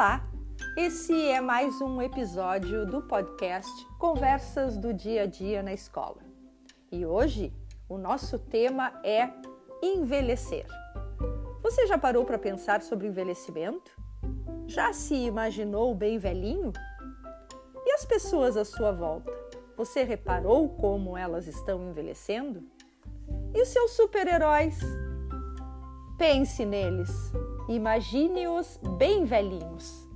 Olá! Esse é mais um episódio do podcast Conversas do Dia a Dia na Escola. E hoje o nosso tema é envelhecer. Você já parou para pensar sobre envelhecimento? Já se imaginou bem velhinho? E as pessoas à sua volta? Você reparou como elas estão envelhecendo? E os seus super-heróis? Pense neles. Imagine-os bem velhinhos.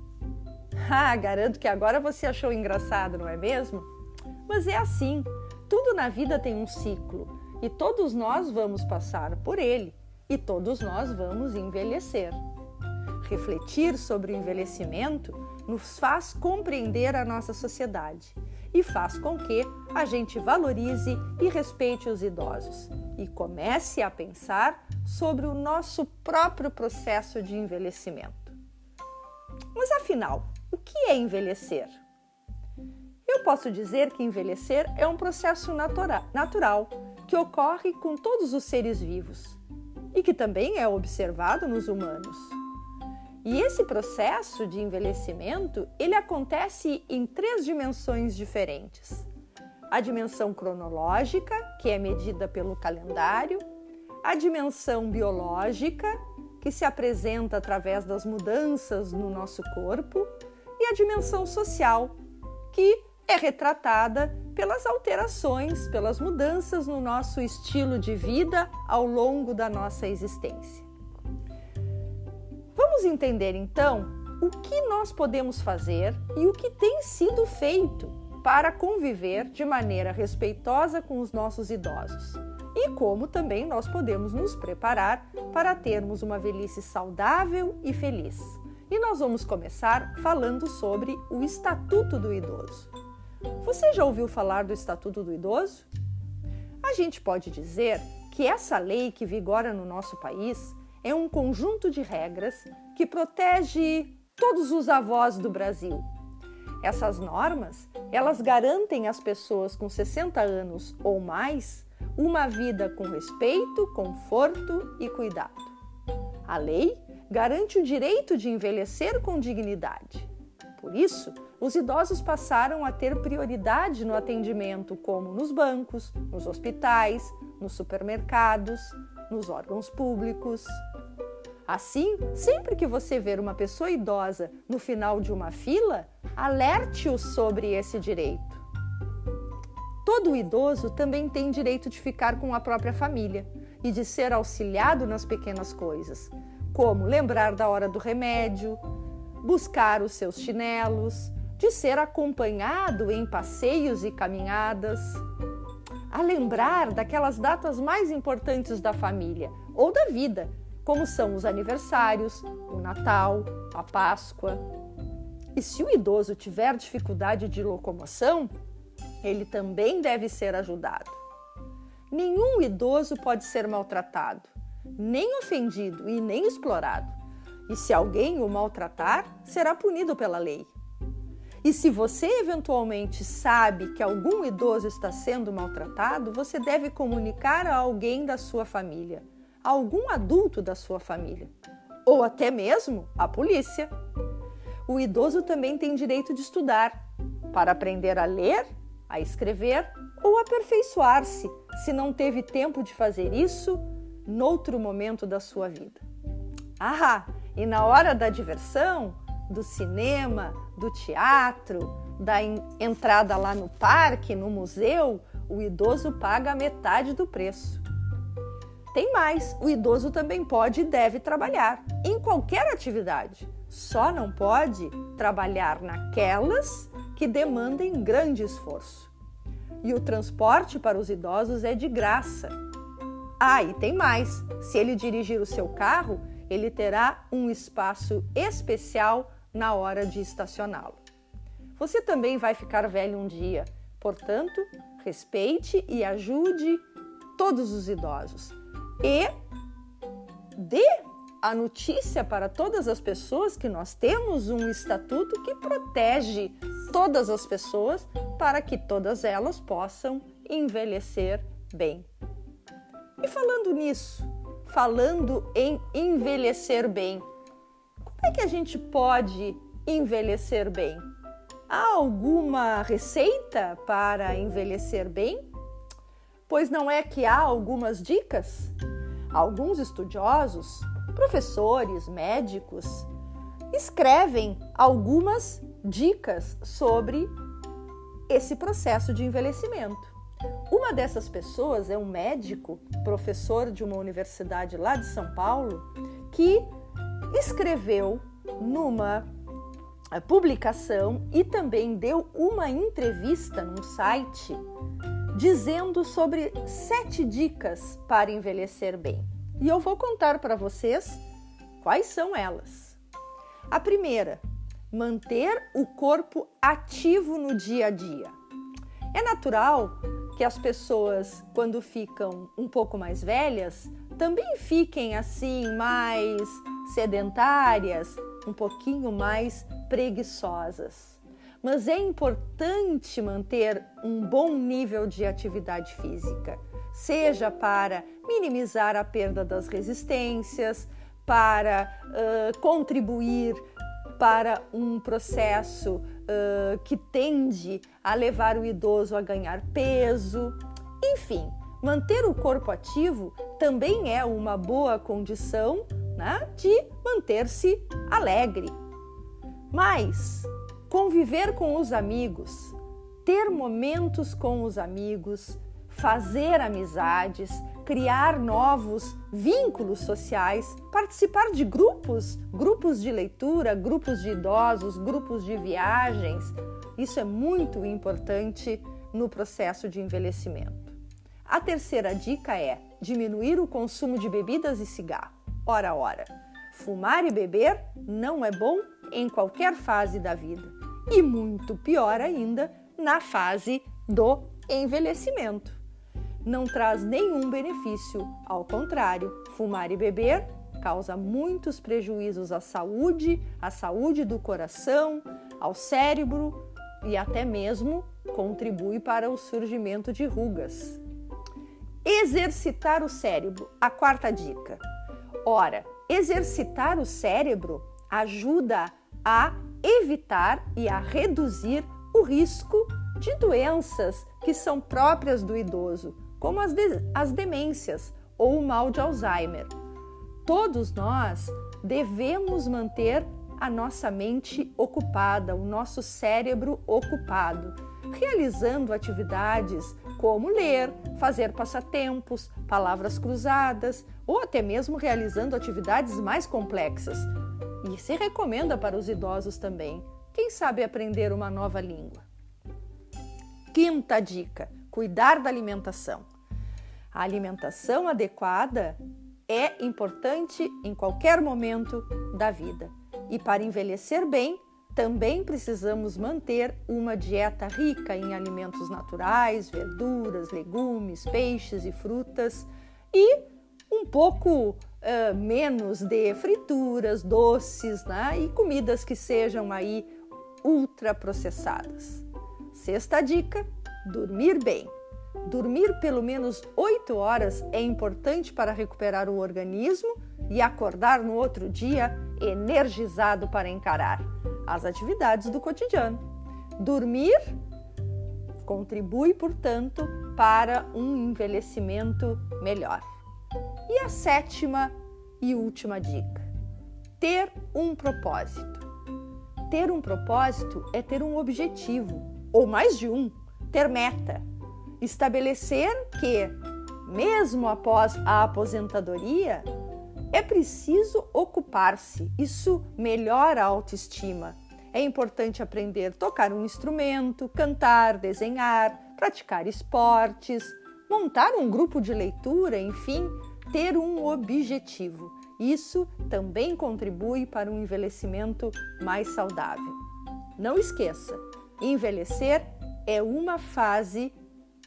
Ah, garanto que agora você achou engraçado, não é mesmo? Mas é assim: tudo na vida tem um ciclo e todos nós vamos passar por ele e todos nós vamos envelhecer. Refletir sobre o envelhecimento nos faz compreender a nossa sociedade e faz com que a gente valorize e respeite os idosos e comece a pensar sobre o nosso próprio processo de envelhecimento. Mas afinal, o que é envelhecer? Eu posso dizer que envelhecer é um processo natura natural que ocorre com todos os seres vivos e que também é observado nos humanos. E esse processo de envelhecimento, ele acontece em três dimensões diferentes. A dimensão cronológica, que é medida pelo calendário, a dimensão biológica, que se apresenta através das mudanças no nosso corpo, e a dimensão social, que é retratada pelas alterações, pelas mudanças no nosso estilo de vida ao longo da nossa existência. Vamos entender então o que nós podemos fazer e o que tem sido feito para conviver de maneira respeitosa com os nossos idosos e como também nós podemos nos preparar para termos uma velhice saudável e feliz. E nós vamos começar falando sobre o Estatuto do Idoso. Você já ouviu falar do Estatuto do Idoso? A gente pode dizer que essa lei que vigora no nosso país é um conjunto de regras que protege todos os avós do Brasil. Essas normas, elas garantem às pessoas com 60 anos ou mais uma vida com respeito, conforto e cuidado. A lei garante o direito de envelhecer com dignidade. Por isso, os idosos passaram a ter prioridade no atendimento, como nos bancos, nos hospitais, nos supermercados, nos órgãos públicos. Assim, sempre que você ver uma pessoa idosa no final de uma fila, alerte-o sobre esse direito. Todo idoso também tem direito de ficar com a própria família e de ser auxiliado nas pequenas coisas, como lembrar da hora do remédio, buscar os seus chinelos, de ser acompanhado em passeios e caminhadas, a lembrar daquelas datas mais importantes da família ou da vida, como são os aniversários, o Natal, a Páscoa. E se o idoso tiver dificuldade de locomoção, ele também deve ser ajudado. Nenhum idoso pode ser maltratado nem ofendido e nem explorado. E se alguém o maltratar, será punido pela lei. E se você eventualmente sabe que algum idoso está sendo maltratado, você deve comunicar a alguém da sua família, a algum adulto da sua família, ou até mesmo à polícia. O idoso também tem direito de estudar, para aprender a ler, a escrever ou aperfeiçoar-se, se não teve tempo de fazer isso noutro momento da sua vida. Ah, e na hora da diversão, do cinema, do teatro, da entrada lá no parque, no museu, o idoso paga metade do preço. Tem mais, o idoso também pode e deve trabalhar em qualquer atividade, só não pode trabalhar naquelas que demandem grande esforço. E o transporte para os idosos é de graça, ah, e tem mais: se ele dirigir o seu carro, ele terá um espaço especial na hora de estacioná-lo. Você também vai ficar velho um dia, portanto, respeite e ajude todos os idosos. E dê a notícia para todas as pessoas que nós temos um estatuto que protege todas as pessoas para que todas elas possam envelhecer bem. E falando nisso, falando em envelhecer bem, como é que a gente pode envelhecer bem? Há alguma receita para envelhecer bem? Pois não é que há algumas dicas? Alguns estudiosos, professores, médicos, escrevem algumas dicas sobre esse processo de envelhecimento. Uma dessas pessoas é um médico, professor de uma universidade lá de São Paulo, que escreveu numa eh, publicação e também deu uma entrevista num site dizendo sobre sete dicas para envelhecer bem. E eu vou contar para vocês quais são elas. A primeira, manter o corpo ativo no dia a dia. É natural que as pessoas, quando ficam um pouco mais velhas, também fiquem assim mais sedentárias, um pouquinho mais preguiçosas. Mas é importante manter um bom nível de atividade física, seja para minimizar a perda das resistências, para uh, contribuir para um processo uh, que tende a levar o idoso a ganhar peso. Enfim, manter o corpo ativo também é uma boa condição né, de manter-se alegre. Mas conviver com os amigos, ter momentos com os amigos, fazer amizades, criar novos vínculos sociais, participar de grupos, grupos de leitura, grupos de idosos, grupos de viagens. Isso é muito importante no processo de envelhecimento. A terceira dica é diminuir o consumo de bebidas e cigarro. Ora, ora, fumar e beber não é bom em qualquer fase da vida e muito pior ainda na fase do envelhecimento não traz nenhum benefício. Ao contrário, fumar e beber causa muitos prejuízos à saúde, à saúde do coração, ao cérebro e até mesmo contribui para o surgimento de rugas. Exercitar o cérebro, a quarta dica. Ora, exercitar o cérebro ajuda a evitar e a reduzir o risco de doenças que são próprias do idoso, como as, de, as demências ou o mal de Alzheimer. Todos nós devemos manter a nossa mente ocupada, o nosso cérebro ocupado, realizando atividades como ler, fazer passatempos, palavras cruzadas ou até mesmo realizando atividades mais complexas. E se recomenda para os idosos também. Quem sabe aprender uma nova língua? Quinta dica: cuidar da alimentação. A alimentação adequada é importante em qualquer momento da vida. E para envelhecer bem, também precisamos manter uma dieta rica em alimentos naturais, verduras, legumes, peixes e frutas e um pouco uh, menos de frituras, doces né? e comidas que sejam aí ultraprocessadas. Sexta dica: dormir bem. Dormir pelo menos 8 horas é importante para recuperar o organismo e acordar no outro dia energizado para encarar as atividades do cotidiano. Dormir contribui, portanto, para um envelhecimento melhor. E a sétima e última dica: ter um propósito. Ter um propósito é ter um objetivo, ou mais de um, ter meta estabelecer que, mesmo após a aposentadoria, é preciso ocupar-se. Isso melhora a autoestima. É importante aprender a tocar um instrumento, cantar, desenhar, praticar esportes, montar um grupo de leitura, enfim, ter um objetivo. Isso também contribui para um envelhecimento mais saudável. Não esqueça, envelhecer é uma fase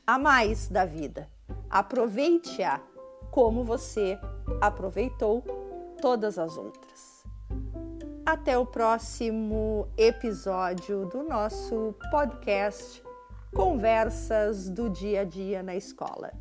a mais da vida. Aproveite-a como você aproveitou todas as outras. Até o próximo episódio do nosso podcast Conversas do Dia a Dia na Escola.